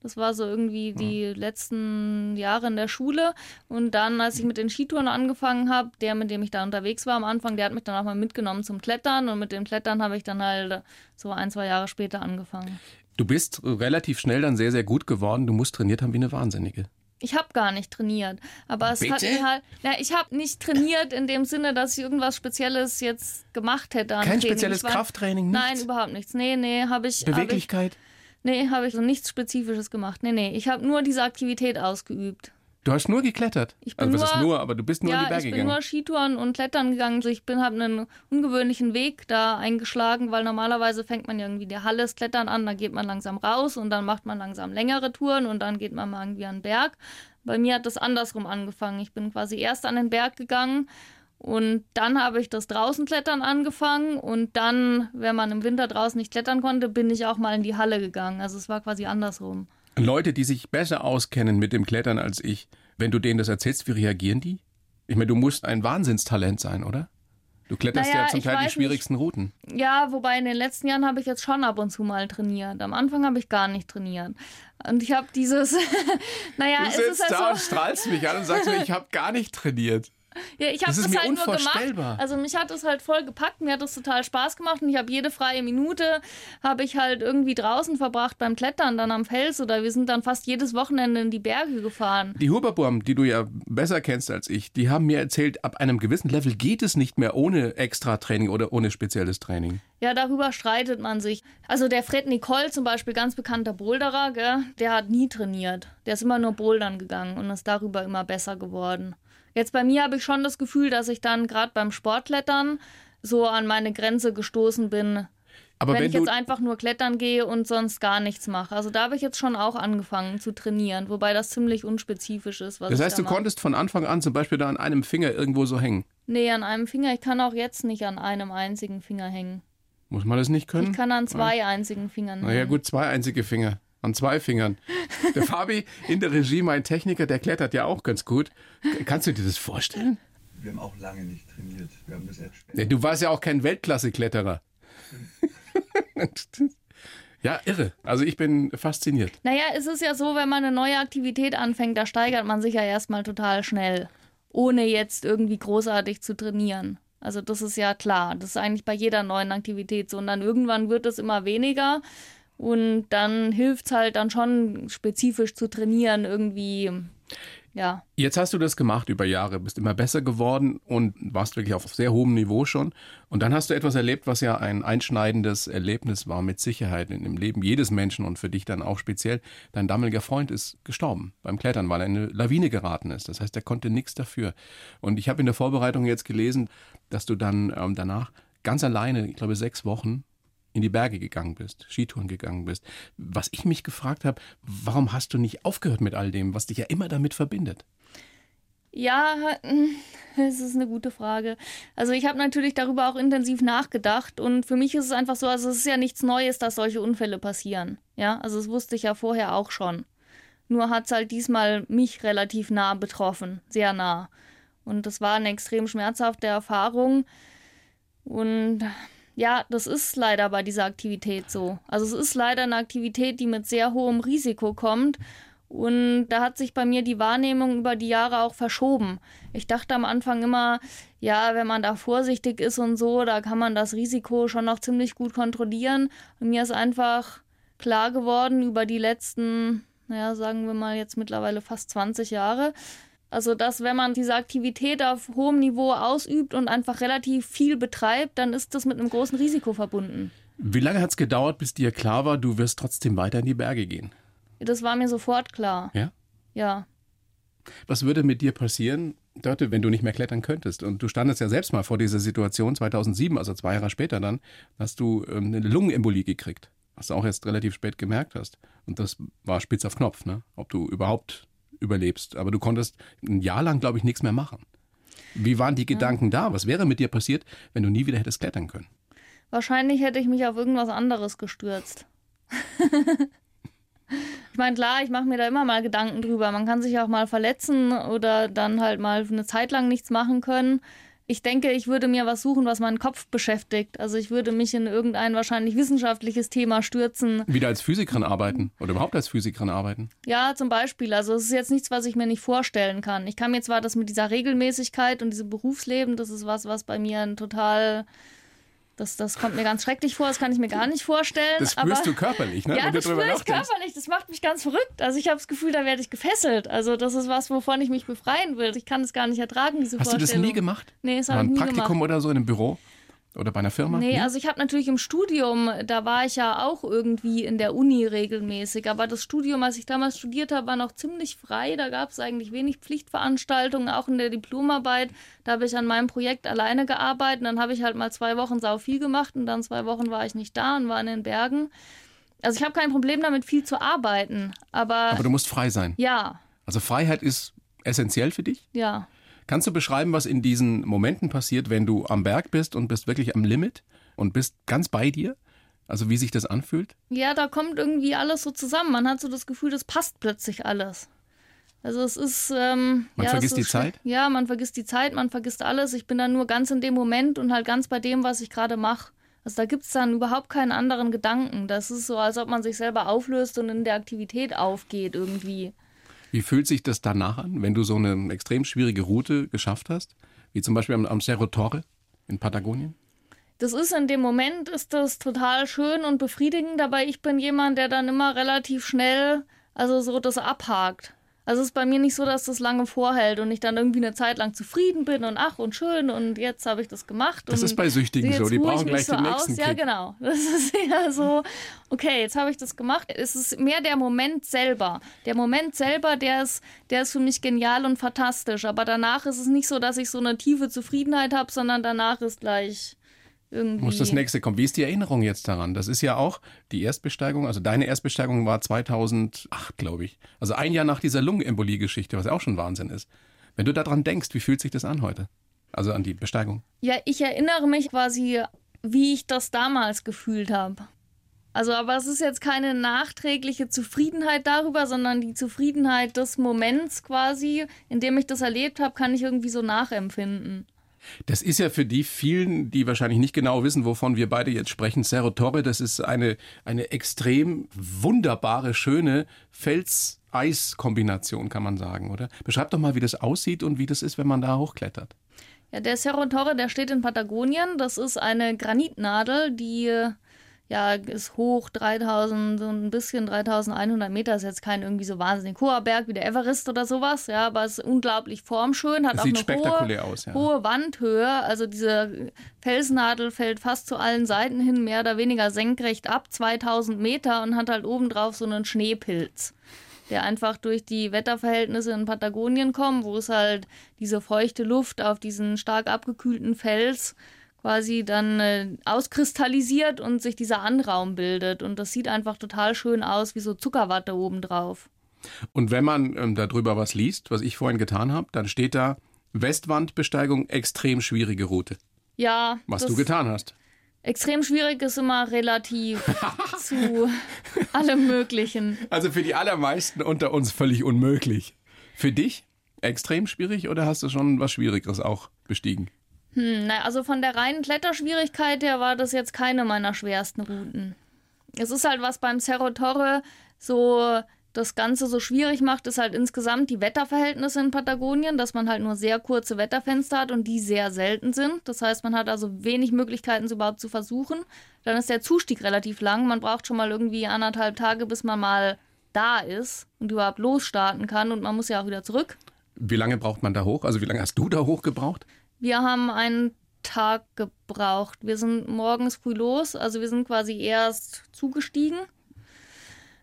Speaker 3: Das war so irgendwie die letzten Jahre in der Schule. Und dann, als ich mit den Skitouren angefangen habe, der, mit dem ich da unterwegs war am Anfang, der hat mich dann auch mal mitgenommen zum Klettern. Und mit dem Klettern habe ich dann halt so ein, zwei Jahre später angefangen.
Speaker 2: Du bist relativ schnell dann sehr, sehr gut geworden. Du musst trainiert haben wie eine Wahnsinnige.
Speaker 3: Ich habe gar nicht trainiert, aber es
Speaker 2: Bitte?
Speaker 3: hat mir halt, ja, ich habe nicht trainiert in dem Sinne, dass ich irgendwas Spezielles jetzt gemacht hätte.
Speaker 2: Kein
Speaker 3: Training.
Speaker 2: spezielles
Speaker 3: war-
Speaker 2: Krafttraining,
Speaker 3: Nein,
Speaker 2: nichts?
Speaker 3: überhaupt nichts. Nee, nee, habe ich. Hab ich
Speaker 2: Beweglichkeit?
Speaker 3: Nee, habe ich so nichts Spezifisches gemacht. Nee, nee, ich habe nur diese Aktivität ausgeübt.
Speaker 2: Du hast nur geklettert.
Speaker 3: Ich bin
Speaker 2: also was ist
Speaker 3: nur-
Speaker 2: nur, aber du bist nur in
Speaker 3: ja,
Speaker 2: die Berge
Speaker 3: ich bin
Speaker 2: gegangen.
Speaker 3: nur Skitouren und Klettern gegangen. Also ich bin habe einen ungewöhnlichen Weg da eingeschlagen, weil normalerweise fängt man ja irgendwie die Halle das Klettern an, dann geht man langsam raus und dann macht man langsam längere Touren und dann geht man mal irgendwie an den Berg. Bei mir hat das andersrum angefangen. Ich bin quasi erst an den Berg gegangen und dann habe ich das draußen klettern angefangen und dann, wenn man im Winter draußen nicht klettern konnte, bin ich auch mal in die Halle gegangen. Also es war quasi andersrum.
Speaker 2: Leute, die sich besser auskennen mit dem Klettern als ich, wenn du denen das erzählst, wie reagieren die? Ich meine, du musst ein Wahnsinnstalent sein, oder? Du kletterst
Speaker 3: Naja,
Speaker 2: ja zum Teil die schwierigsten Routen.
Speaker 3: Ja, wobei in den letzten Jahren habe ich jetzt schon ab und zu mal trainiert. Am Anfang habe ich gar nicht trainiert. Und ich habe dieses, naja,
Speaker 2: Du
Speaker 3: es ist
Speaker 2: sitzt da
Speaker 3: ja
Speaker 2: und
Speaker 3: so,
Speaker 2: strahlst mich an und sagst mir, ich habe gar nicht trainiert.
Speaker 3: Ja, ich habe
Speaker 2: das
Speaker 3: das, halt nur gemacht. Also mich hat das halt voll gepackt, mir hat das total Spaß gemacht und ich habe jede freie Minute habe ich halt irgendwie draußen verbracht beim Klettern dann am Fels oder wir sind dann fast jedes Wochenende in die Berge gefahren.
Speaker 2: Die Huberburm, die du ja besser kennst als ich, die haben mir erzählt, ab einem gewissen Level geht es nicht mehr ohne Extra-Training oder ohne spezielles Training.
Speaker 3: Ja, darüber streitet man sich. Also der Fred Nicole zum Beispiel, ganz bekannter Boulderer, gell, der hat nie trainiert. Der ist immer nur bouldern gegangen und ist darüber immer besser geworden. Jetzt bei mir habe ich schon das Gefühl, dass ich dann gerade beim Sportklettern so an meine Grenze gestoßen bin,
Speaker 2: Aber
Speaker 3: wenn,
Speaker 2: wenn,
Speaker 3: ich jetzt einfach nur klettern gehe und sonst gar nichts mache. Also da habe ich jetzt schon auch angefangen zu trainieren, wobei das ziemlich unspezifisch ist. Was
Speaker 2: das heißt,
Speaker 3: da
Speaker 2: du konntest von Anfang an zum Beispiel da an einem Finger irgendwo so hängen.
Speaker 3: Nee, an einem Finger. Ich kann auch jetzt nicht an einem einzigen Finger hängen.
Speaker 2: Muss man das nicht können?
Speaker 3: Ich kann an zwei einzigen Fingern.
Speaker 2: Naja, gut, zwei einzige Finger. An zwei Fingern. Der Fabi in der Regie, mein Techniker, der klettert ja auch ganz gut. Kannst du dir das vorstellen?
Speaker 4: Wir haben auch lange nicht trainiert. Wir haben das erst später.
Speaker 2: Du warst ja auch kein Weltklasse-Kletterer. ja, irre. Also ich bin fasziniert.
Speaker 3: Naja, es ist ja so, wenn man eine neue Aktivität anfängt, da steigert man sich ja erstmal total schnell, ohne jetzt irgendwie großartig zu trainieren. Also das ist ja klar. Das ist eigentlich bei jeder neuen Aktivität so. Und dann irgendwann wird es immer weniger. Und dann hilft es halt dann schon spezifisch zu trainieren, irgendwie, ja.
Speaker 2: Jetzt hast du das gemacht über Jahre, bist immer besser geworden und warst wirklich auf sehr hohem Niveau schon. Und dann hast du etwas erlebt, was ja ein einschneidendes Erlebnis war, mit Sicherheit in dem Leben jedes Menschen und für dich dann auch speziell. Dein damaliger Freund ist gestorben beim Klettern, weil er in eine Lawine geraten ist. Das heißt, er konnte nichts dafür. Und ich habe in der Vorbereitung jetzt gelesen, dass du dann ähm, danach ganz alleine, ich glaube sechs Wochen, in die Berge gegangen bist, Skitouren gegangen bist. Was ich mich gefragt habe, warum hast du nicht aufgehört mit all dem, was dich ja immer damit verbindet?
Speaker 3: Ja, das ist eine gute Frage. Also ich habe natürlich darüber auch intensiv nachgedacht und für mich ist es einfach so, also es ist ja nichts Neues, dass solche Unfälle passieren. Ja, also das wusste ich ja vorher auch schon. Nur hat es halt diesmal mich relativ nah betroffen, sehr nah. Und das war eine extrem schmerzhafte Erfahrung. Und ja, das ist leider bei dieser Aktivität so. Also es ist leider eine Aktivität, die mit sehr hohem Risiko kommt. Und da hat sich bei mir die Wahrnehmung über die Jahre auch verschoben. Ich dachte am Anfang immer, ja, wenn man da vorsichtig ist und so, da kann man das Risiko schon noch ziemlich gut kontrollieren. Und mir ist einfach klar geworden über die letzten, naja, sagen wir mal jetzt mittlerweile fast 20 Jahre, also, dass wenn man diese Aktivität auf hohem Niveau ausübt und einfach relativ viel betreibt, dann ist das mit einem großen Risiko verbunden.
Speaker 2: Wie lange hat es gedauert, bis dir klar war, du wirst trotzdem weiter in die Berge gehen?
Speaker 3: Das war mir sofort klar.
Speaker 2: Ja?
Speaker 3: Ja.
Speaker 2: Was würde mit dir passieren, Dörte, wenn du nicht mehr klettern könntest? Und du standest ja selbst mal vor dieser Situation 2007, also zwei Jahre später dann, hast du ähm, eine Lungenembolie gekriegt, was du auch erst relativ spät gemerkt hast. Und das war spitz auf Knopf, ne? ob du überhaupt überlebst. Aber du konntest ein Jahr lang, glaube ich, nichts mehr machen. Wie waren die Gedanken da? Was wäre mit dir passiert, wenn du nie wieder hättest klettern können?
Speaker 3: Wahrscheinlich hätte ich mich auf irgendwas anderes gestürzt. ich meine, klar, ich mache mir da immer mal Gedanken drüber. Man kann sich auch mal verletzen oder dann halt mal eine Zeit lang nichts machen können. Ich denke, ich würde mir was suchen, was meinen Kopf beschäftigt. Also ich würde mich in irgendein wahrscheinlich wissenschaftliches Thema stürzen.
Speaker 2: Wieder als Physikerin arbeiten oder überhaupt als Physikerin arbeiten?
Speaker 3: Ja, zum Beispiel. Also es ist jetzt nichts, was ich mir nicht vorstellen kann. Ich kann mir zwar das mit dieser Regelmäßigkeit und diesem Berufsleben, das ist was, was bei mir ein total Das, das kommt mir ganz schrecklich vor, das kann ich mir gar nicht vorstellen.
Speaker 2: Das spürst
Speaker 3: aber,
Speaker 2: du körperlich, ne?
Speaker 3: Ja,
Speaker 2: wenn
Speaker 3: das spüre ich
Speaker 2: nachdenkst.
Speaker 3: körperlich. Das macht mich ganz verrückt. Also ich habe das Gefühl, da werde ich gefesselt. Also das ist was, wovon ich mich befreien will. Ich kann es gar nicht ertragen, diese
Speaker 2: Hast du das nie gemacht?
Speaker 3: Nee, das habe ich
Speaker 2: ein
Speaker 3: nie
Speaker 2: Praktikum
Speaker 3: gemacht.
Speaker 2: oder so in einem Büro? Oder bei einer Firma?
Speaker 3: Nee,
Speaker 2: Nie?
Speaker 3: also ich habe natürlich im Studium, da war ich ja auch irgendwie in der Uni regelmäßig, aber das Studium, als ich damals studiert habe, war noch ziemlich frei, da gab es eigentlich wenig Pflichtveranstaltungen, auch in der Diplomarbeit, da habe ich an meinem Projekt alleine gearbeitet, dann habe ich halt mal zwei Wochen sau viel gemacht und dann zwei Wochen war ich nicht da und war in den Bergen. Also ich habe kein Problem damit, viel zu arbeiten, aber,
Speaker 2: Aber du musst frei sein.
Speaker 3: ja,
Speaker 2: Also Freiheit ist essentiell für dich?
Speaker 3: ja.
Speaker 2: Kannst du beschreiben, was in diesen Momenten passiert, wenn du am Berg bist und bist wirklich am Limit und bist ganz bei dir? Also wie sich das anfühlt?
Speaker 3: Ja, da kommt irgendwie alles so zusammen. Man hat so das Gefühl, das passt plötzlich alles. Also es ist. Ähm,
Speaker 2: Man
Speaker 3: ja,
Speaker 2: vergisst die Zeit?
Speaker 3: Ja, man vergisst die Zeit, man vergisst alles. Ich bin dann nur ganz in dem Moment und halt ganz bei dem, was ich gerade mache. Also da gibt es dann überhaupt keinen anderen Gedanken. Das ist so, als ob man sich selber auflöst und in der Aktivität aufgeht irgendwie.
Speaker 2: Wie fühlt sich das danach an, wenn du so eine extrem schwierige Route geschafft hast? Wie zum Beispiel am, am Cerro Torre in Patagonien?
Speaker 3: Das ist in dem Moment ist das total schön und befriedigend, aber ich bin jemand, der dann immer relativ schnell, also so das abhakt. Also es ist bei mir nicht so, dass das lange vorhält und ich dann irgendwie eine Zeit lang zufrieden bin und ach und schön und jetzt habe ich das gemacht.
Speaker 2: Das ist bei Süchtigen so, die brauchen gleich
Speaker 3: so
Speaker 2: den nächsten
Speaker 3: aus. Ja, genau. Das ist eher so, okay, jetzt habe ich das gemacht. Es ist mehr der Moment selber. Der Moment selber, der ist, der ist für mich genial und fantastisch. Aber danach ist es nicht so, dass ich so eine tiefe Zufriedenheit habe, sondern danach ist gleich irgendwie.
Speaker 2: Muss das nächste kommen. Wie ist die Erinnerung jetzt daran? Das ist ja auch die Erstbesteigung, also deine Erstbesteigung war 2008, glaube ich. Also ein Jahr nach dieser Lungenembolie-Geschichte, was ja auch schon Wahnsinn ist. Wenn du daran denkst, wie fühlt sich das an heute? Also an die Besteigung.
Speaker 3: Ja, ich erinnere mich quasi, wie ich das damals gefühlt habe. Also, aber es ist jetzt keine nachträgliche Zufriedenheit darüber, sondern die Zufriedenheit des Moments quasi, in dem ich das erlebt habe, kann ich irgendwie so nachempfinden.
Speaker 2: Das ist ja für die vielen, die wahrscheinlich nicht genau wissen, wovon wir beide jetzt sprechen, Cerro Torre, das ist eine, eine extrem wunderbare, schöne Fels-Eis-Kombination, kann man sagen, oder? Beschreib doch mal, wie das aussieht und wie das ist, wenn man da hochklettert.
Speaker 3: Ja, der Cerro Torre, der steht in Patagonien. Das ist eine Granitnadel, die ja ist hoch 3000, so ein bisschen 3100 Meter. Ist jetzt kein irgendwie so wahnsinnig hoher Berg wie der Everest oder sowas. Ja, aber es ist unglaublich formschön, hat
Speaker 2: Das
Speaker 3: auch eine hohe,
Speaker 2: aus, ja.
Speaker 3: hohe Wandhöhe. Also diese Felsnadel fällt fast zu allen Seiten hin mehr oder weniger senkrecht ab, 2000 Meter und hat halt obendrauf so einen Schneepilz der einfach durch die Wetterverhältnisse in Patagonien kommt, wo es halt diese feuchte Luft auf diesen stark abgekühlten Fels quasi dann äh, auskristallisiert und sich dieser Anraum bildet. Und das sieht einfach total schön aus, wie so Zuckerwatte obendrauf.
Speaker 2: Und wenn man ähm, darüber was liest, was ich vorhin getan habe, dann steht da Westwandbesteigung, extrem schwierige Route.
Speaker 3: Ja,
Speaker 2: Was du getan hast.
Speaker 3: extrem schwierig ist immer relativ zu allem Möglichen.
Speaker 2: Also für die allermeisten unter uns völlig unmöglich. Für dich extrem schwierig oder hast du schon was Schwierigeres auch bestiegen?
Speaker 3: Hm, na, also von der reinen Kletterschwierigkeit her war das jetzt keine meiner schwersten Routen. Es ist halt was beim Cerro Torre so das Ganze so schwierig macht, ist halt insgesamt die Wetterverhältnisse in Patagonien, dass man halt nur sehr kurze Wetterfenster hat und die sehr selten sind. Das heißt, man hat also wenig Möglichkeiten, es überhaupt zu versuchen. Dann ist der Zustieg relativ lang. Man braucht schon mal irgendwie anderthalb Tage, bis man mal da ist und überhaupt losstarten kann und man muss ja auch wieder zurück.
Speaker 2: Wie lange braucht man da hoch? Also wie lange hast du da hoch gebraucht?
Speaker 3: Wir haben einen Tag gebraucht. Wir sind morgens früh los, also wir sind quasi erst zugestiegen.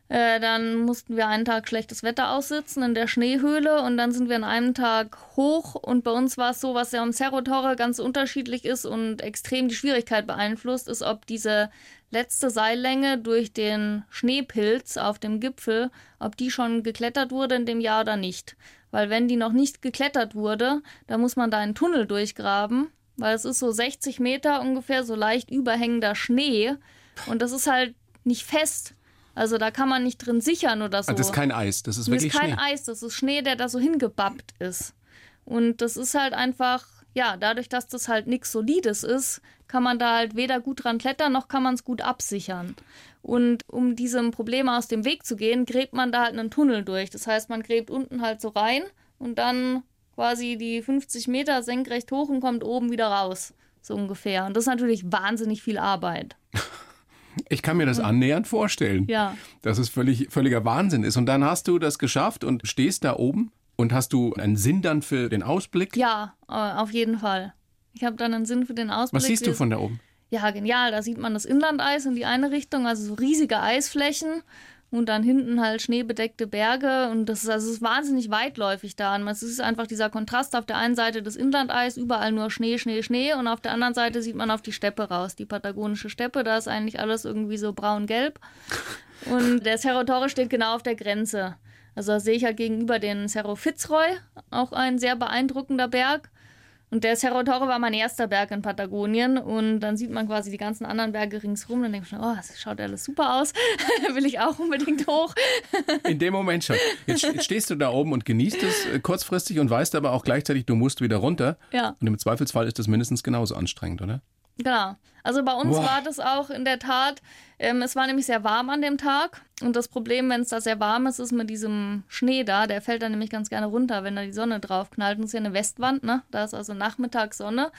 Speaker 3: Äh, dann mussten wir einen Tag schlechtes Wetter aussitzen in der Schneehöhle und dann sind wir an einem Tag hoch und bei uns war es so, was ja am Cerro Torre ganz unterschiedlich ist und extrem die Schwierigkeit beeinflusst, ist, ob diese letzte Seillänge durch den Schneepilz auf dem Gipfel, ob die schon geklettert wurde in dem Jahr oder nicht. Weil wenn die noch nicht geklettert wurde, dann muss man da einen Tunnel durchgraben, weil es ist so 60 Meter ungefähr, so leicht überhängender Schnee und das ist halt nicht fest. Also da kann man nicht drin sichern oder so.
Speaker 2: Also das ist kein Eis, das ist
Speaker 3: Das
Speaker 2: wirklich
Speaker 3: ist kein
Speaker 2: Schnee.
Speaker 3: Eis, das ist Schnee, der da so hingebappt ist. Und das ist halt einfach, ja, dadurch, dass das halt nichts Solides ist, kann man da halt weder gut dran klettern, noch kann man es gut absichern. Und um diesem Problem aus dem Weg zu gehen, gräbt man da halt einen Tunnel durch. Das heißt, man gräbt unten halt so rein und dann quasi die 50 Meter senkrecht hoch und kommt oben wieder raus. so ungefähr. Und das ist natürlich wahnsinnig viel Arbeit.
Speaker 2: Ich kann mir das annähernd vorstellen.
Speaker 3: Ja.
Speaker 2: Dass es völlig, völliger Wahnsinn ist. Und dann hast du das geschafft und stehst da oben und hast du einen Sinn dann für den Ausblick?
Speaker 3: Ja, äh, auf jeden Fall. Ich habe dann einen Sinn für den Ausblick.
Speaker 2: Was siehst du von da oben?
Speaker 3: Ja, genial. Da sieht man das Inlandeis in die eine Richtung, also so riesige Eisflächen und dann hinten halt schneebedeckte Berge und das ist, also es ist wahnsinnig weitläufig da. Und es ist einfach dieser Kontrast auf der einen Seite das Inlandeis, überall nur Schnee, Schnee, Schnee und auf der anderen Seite sieht man auf die Steppe raus, die patagonische Steppe, da ist eigentlich alles irgendwie so braun-gelb. Und der Cerro Torre steht genau auf der Grenze. Also da sehe ich halt gegenüber den Cerro Fitzroy, auch ein sehr beeindruckender Berg. Und der Cerro Torre war mein erster Berg in Patagonien. Und dann sieht man quasi die ganzen anderen Berge ringsrum. Dann denke ich schon, oh, das schaut alles super aus. Will ich auch unbedingt hoch.
Speaker 2: In dem Moment schon. Jetzt st- stehst du da oben und genießt es äh, kurzfristig und weißt aber auch gleichzeitig, du musst wieder runter.
Speaker 3: Ja.
Speaker 2: Und im Zweifelsfall ist das mindestens genauso anstrengend, oder?
Speaker 3: Genau. Also bei uns
Speaker 2: Boah.
Speaker 3: war das auch in der Tat, ähm, es war nämlich sehr warm an dem Tag. Und das Problem, wenn es da sehr warm ist, ist mit diesem Schnee da, der fällt dann nämlich ganz gerne runter, wenn da die Sonne drauf knallt. Und das ist ja eine Westwand, ne? Da ist also Nachmittagssonne.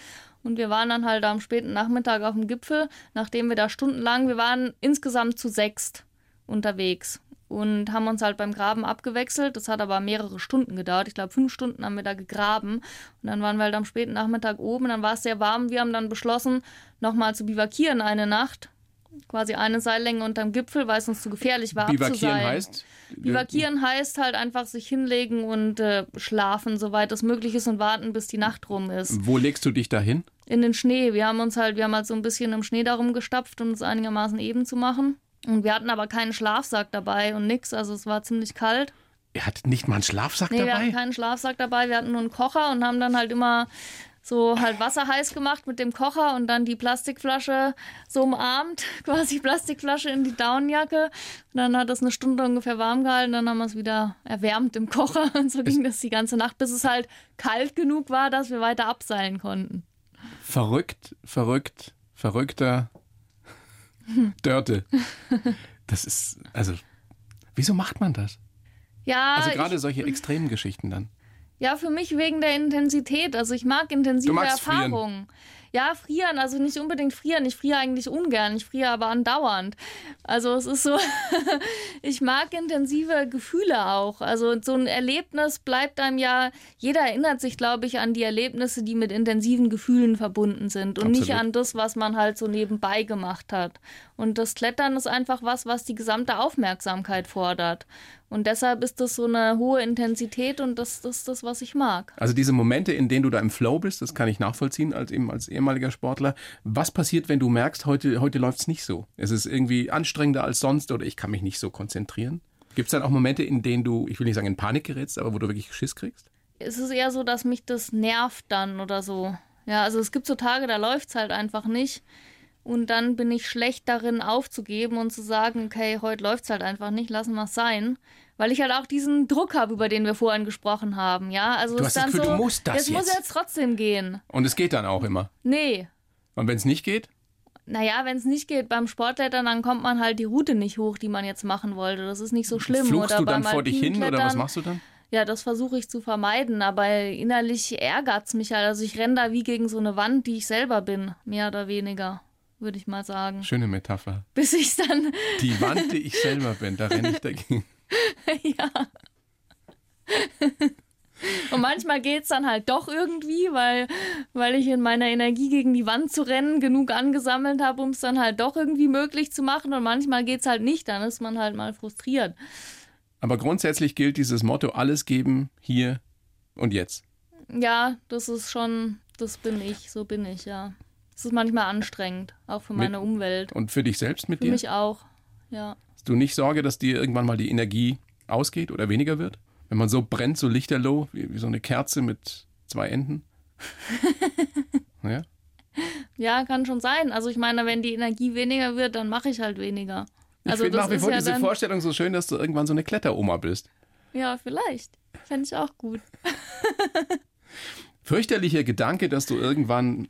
Speaker 3: Und wir waren dann halt am späten Nachmittag auf dem Gipfel, nachdem wir da stundenlang, wir waren insgesamt zu sechst unterwegs und haben uns halt beim Graben abgewechselt. Das hat aber mehrere Stunden gedauert. Ich glaube, fünf Stunden haben wir da gegraben. Und dann waren wir halt am späten Nachmittag oben. Dann war es sehr warm. Wir haben dann beschlossen, nochmal zu bivakieren eine Nacht. Quasi eine Seillänge unterm Gipfel, weil es uns zu gefährlich war,
Speaker 2: Bivakieren
Speaker 3: abzuseilen.
Speaker 2: heißt?
Speaker 3: Bivakieren heißt halt einfach sich hinlegen und äh, schlafen, soweit es möglich ist und warten, bis die Nacht rum ist.
Speaker 2: Wo legst du dich da hin?
Speaker 3: In den Schnee. Wir haben uns halt, wir haben halt so ein bisschen im Schnee darum gestapft, um es einigermaßen eben zu machen. Und wir hatten aber keinen Schlafsack dabei und nix, also es war ziemlich kalt.
Speaker 2: Ihr hattet nicht mal einen Schlafsack
Speaker 3: Nee, wir hatten
Speaker 2: dabei?
Speaker 3: keinen Schlafsack dabei, wir hatten nur einen Kocher und haben dann halt immer so halt Wasser heiß gemacht mit dem Kocher und dann die Plastikflasche so umarmt, quasi Plastikflasche in die Daunenjacke. Und dann hat das eine Stunde ungefähr warm gehalten, dann haben wir es wieder erwärmt im Kocher und so ging das die ganze Nacht, bis es halt kalt genug war, dass wir weiter abseilen konnten.
Speaker 2: Verrückt, verrückt, verrückter Dörte. Das ist, also, wieso macht man das?
Speaker 3: Ja,
Speaker 2: Also
Speaker 3: ich,
Speaker 2: gerade solche extremen Geschichten dann.
Speaker 3: Ja, für mich wegen der Intensität. Also ich mag intensive
Speaker 2: magst frieren.
Speaker 3: Ja, frieren, also nicht unbedingt frieren. Ich friere eigentlich ungern. Ich friere aber andauernd. Also es ist so, ich mag intensive Gefühle auch. Also so ein Erlebnis bleibt einem ja, jeder erinnert sich, glaube ich, an die Erlebnisse, die mit intensiven Gefühlen verbunden sind und nicht
Speaker 2: Absolut.
Speaker 3: an das, was man halt so nebenbei gemacht hat. Und das Klettern ist einfach was, was die gesamte Aufmerksamkeit fordert. Und deshalb ist das so eine hohe Intensität und das, das ist das, was ich mag.
Speaker 2: Also diese Momente, in denen du da im Flow bist, das kann ich nachvollziehen als eben als ehemaliger Sportler. Was passiert, wenn du merkst, heute, heute läuft es nicht so? Es ist irgendwie anstrengender als sonst oder ich kann mich nicht so konzentrieren? Gibt es dann auch Momente, in denen du, ich will nicht sagen in Panik gerätst, aber wo du wirklich Schiss kriegst?
Speaker 3: es ist eher so, dass mich das nervt dann oder so. Ja, also es gibt so Tage, da läuft es halt einfach nicht. Und dann bin ich schlecht darin aufzugeben und zu sagen, okay, heute läuft es halt einfach nicht, lassen wir es sein. Weil ich halt auch diesen Druck habe, über den wir vorhin gesprochen haben. Ja, also
Speaker 2: Du
Speaker 3: es
Speaker 2: hast das Gefühl,
Speaker 3: so,
Speaker 2: du musst das
Speaker 3: jetzt muss
Speaker 2: jetzt.
Speaker 3: trotzdem gehen.
Speaker 2: Und es geht dann auch immer.
Speaker 3: Nee.
Speaker 2: Und wenn es nicht geht,
Speaker 3: Naja, wenn es nicht geht beim Sportklettern, dann kommt man halt die Route nicht hoch, die man jetzt machen wollte. Das ist nicht so schlimm.
Speaker 2: fluchst
Speaker 3: oder
Speaker 2: du dann vor dich hin oder was machst du dann?
Speaker 3: Ja, das versuche ich zu vermeiden, aber innerlich ärgert es mich halt. Also ich renne da wie gegen so eine Wand, die ich selber bin, mehr oder weniger, würde ich mal sagen.
Speaker 2: Schöne Metapher.
Speaker 3: Bis ich dann,
Speaker 2: Die Wand, die ich selber bin, da renne ich dagegen.
Speaker 3: ja. Und manchmal geht es dann halt doch irgendwie, weil, weil ich in meiner Energie gegen die Wand zu rennen genug angesammelt habe, um es dann halt doch irgendwie möglich zu machen. Und manchmal geht es halt nicht, dann ist man halt mal frustriert.
Speaker 2: Aber grundsätzlich gilt dieses Motto, alles geben, hier und jetzt.
Speaker 3: Ja, das ist schon, das bin ich, so bin ich, ja. Es ist manchmal anstrengend, auch für meine Umwelt.
Speaker 2: Und für dich selbst mit
Speaker 3: Für
Speaker 2: dir?
Speaker 3: mich auch, ja.
Speaker 2: Hast du nicht Sorge, dass dir irgendwann mal die Energie ausgeht oder weniger wird? Wenn man so brennt, so lichterloh, wie, wie so eine Kerze mit zwei Enden? ja?
Speaker 3: Ja, kann schon sein. Also ich meine, wenn die Energie weniger wird, dann mache ich halt weniger.
Speaker 2: Ich
Speaker 3: Also
Speaker 2: finde nach wie vor
Speaker 3: ja
Speaker 2: diese
Speaker 3: dann,
Speaker 2: Vorstellung so schön, dass du irgendwann so eine Kletteroma bist.
Speaker 3: Ja, vielleicht. Fände ich auch gut.
Speaker 2: Fürchterlicher Gedanke, dass du irgendwann,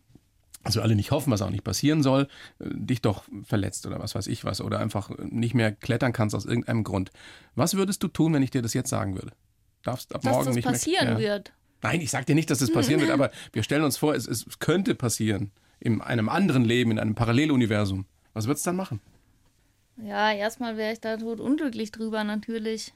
Speaker 2: also alle nicht hoffen, was auch nicht passieren soll, äh, dich doch verletzt oder was weiß ich was oder einfach nicht mehr klettern kannst aus irgendeinem Grund. Was würdest du tun, wenn ich dir das jetzt sagen würde? Darfst ab
Speaker 3: Dass
Speaker 2: morgen
Speaker 3: das
Speaker 2: nicht
Speaker 3: passieren
Speaker 2: mehr. Ja.
Speaker 3: wird.
Speaker 2: Nein, ich sag dir nicht, dass das passieren wird, aber wir stellen uns vor, es, es könnte passieren. in einem anderen Leben, in einem Paralleluniversum, was würdest du dann machen?
Speaker 3: Ja, erstmal wäre ich da tot unglücklich drüber natürlich.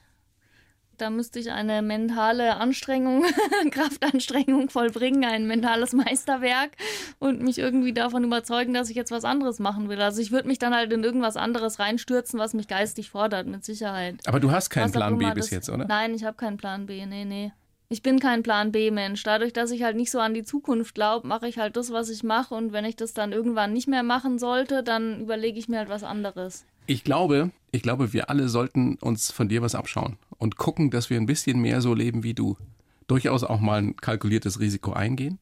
Speaker 3: Da müsste ich eine mentale Anstrengung, Kraftanstrengung vollbringen, ein mentales Meisterwerk und mich irgendwie davon überzeugen, dass ich jetzt was anderes machen will. Also ich würde mich dann halt in irgendwas anderes reinstürzen, was mich geistig fordert, mit Sicherheit.
Speaker 2: Aber du hast keinen
Speaker 3: Was
Speaker 2: Plan B
Speaker 3: immer
Speaker 2: bis
Speaker 3: das-
Speaker 2: jetzt, oder?
Speaker 3: Nein, ich habe keinen Plan B. Nee, nee. Ich bin kein Plan B-Mensch. Dadurch, dass ich halt nicht so an die Zukunft glaube, mache ich halt das, was ich mache. Und wenn ich das dann irgendwann nicht mehr machen sollte, dann überlege ich mir halt was anderes.
Speaker 2: Ich glaube, ich glaube, wir alle sollten uns von dir was abschauen und gucken, dass wir ein bisschen mehr so leben wie du. Durchaus auch mal ein kalkuliertes Risiko eingehen.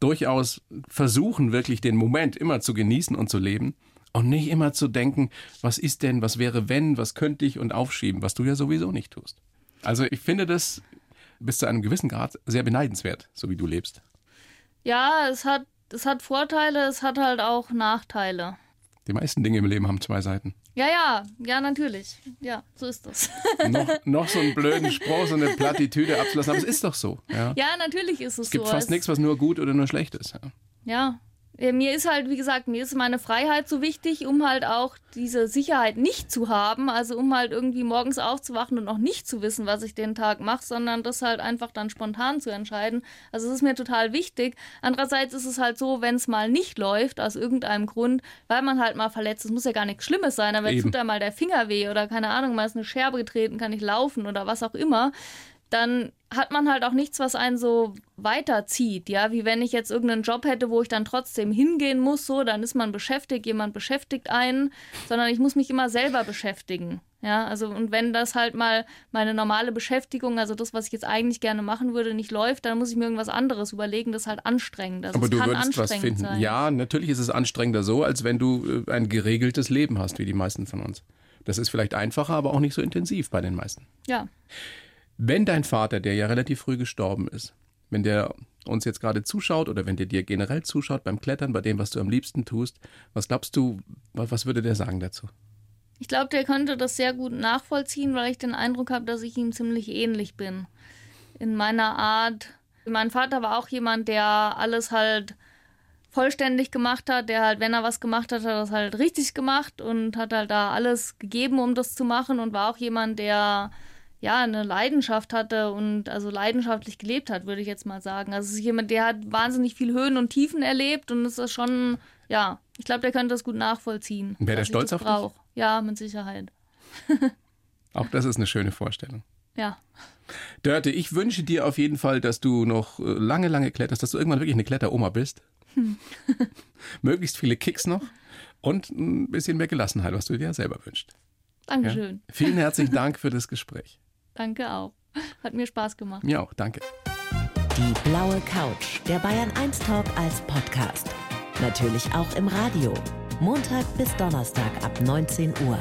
Speaker 2: Durchaus versuchen, wirklich den Moment immer zu genießen und zu leben. Und nicht immer zu denken, was ist denn, was wäre wenn, was könnte ich und aufschieben, was du ja sowieso nicht tust. Also ich finde das bis zu einem gewissen Grad sehr beneidenswert, so wie du lebst.
Speaker 3: Ja, es hat, es hat Vorteile, es hat halt auch Nachteile.
Speaker 2: Die meisten Dinge im Leben haben zwei Seiten.
Speaker 3: Ja, ja, ja, natürlich. Ja, so ist das.
Speaker 2: noch, noch so einen blöden Spruch, so eine Plattitüde abzulassen, aber es ist doch so. Ja.
Speaker 3: ja, natürlich ist es
Speaker 2: Es gibt
Speaker 3: so.
Speaker 2: fast
Speaker 3: Es-
Speaker 2: nichts, was nur gut oder nur schlecht ist. Ja.
Speaker 3: Ja. Ja, Mir ist halt, wie gesagt, mir ist meine Freiheit so wichtig, um halt auch diese Sicherheit nicht zu haben. Also um halt irgendwie morgens aufzuwachen und noch nicht zu wissen, was ich den Tag mache, sondern das halt einfach dann spontan zu entscheiden. Also es ist mir total wichtig. Andererseits ist es halt so, wenn es mal nicht läuft, aus irgendeinem Grund, weil man halt mal verletzt ist, muss ja gar nichts Schlimmes sein, aber jetzt
Speaker 2: Eben.
Speaker 3: tut da mal der Finger weh oder keine Ahnung, mal ist eine Scherbe getreten, kann ich laufen oder was auch immer dann hat man halt auch nichts, was einen so weiterzieht, ja, wie wenn ich jetzt irgendeinen Job hätte, wo ich dann trotzdem hingehen muss, so, dann ist man beschäftigt, jemand beschäftigt einen, sondern ich muss mich immer selber beschäftigen. Ja, also und wenn das halt mal meine normale Beschäftigung, also das, was ich jetzt eigentlich gerne machen würde, nicht läuft, dann muss ich mir irgendwas anderes überlegen, das ist halt anstrengend. Also
Speaker 2: Aber du
Speaker 3: kann
Speaker 2: würdest was finden.
Speaker 3: sein.
Speaker 2: Ja, natürlich ist es anstrengender so, als wenn du äh, ein geregeltes Leben hast, wie die meisten von uns. Das ist vielleicht einfacher, aber auch nicht so intensiv bei den meisten.
Speaker 3: Ja.
Speaker 2: Wenn dein Vater, der ja relativ früh gestorben ist, wenn der uns jetzt gerade zuschaut oder wenn der dir generell zuschaut beim Klettern, bei dem, was du am liebsten tust, was glaubst du, wa- was würde der sagen dazu?
Speaker 3: Ich glaube, der könnte das sehr gut nachvollziehen, weil ich den Eindruck habe, dass ich ihm ziemlich ähnlich bin. In meiner Art. Mein Vater war auch jemand, der alles halt vollständig gemacht hat, der halt, wenn er was gemacht hat, hat er das halt richtig gemacht und hat halt da alles gegeben, um das zu machen und war auch jemand, der ja eine Leidenschaft hatte und also leidenschaftlich gelebt hat, würde ich jetzt mal sagen. Also es ist jemand, der hat wahnsinnig viel Höhen und Tiefen erlebt und es ist schon, ja, ich glaube, der könnte das gut nachvollziehen.
Speaker 2: Wäre der stolz auf dich?
Speaker 3: Ja, mit Sicherheit.
Speaker 2: Auch das ist eine schöne Vorstellung.
Speaker 3: Ja.
Speaker 2: Dörte, ich wünsche dir auf jeden Fall, dass du noch äh, lange, lange kletterst, dass du irgendwann wirklich eine Kletteroma bist. Möglichst viele Kicks noch und ein bisschen mehr Gelassenheit, was du dir ja selber wünschst. Ja?
Speaker 3: Dankeschön.
Speaker 2: Vielen herzlichen Dank für das Gespräch.
Speaker 3: Danke auch. Hat mir Spaß gemacht.
Speaker 2: Mir auch, danke.
Speaker 1: Die blaue Couch, der Bayern 1 Talk als Podcast. Natürlich auch im Radio. Montag bis Donnerstag ab 19 Uhr.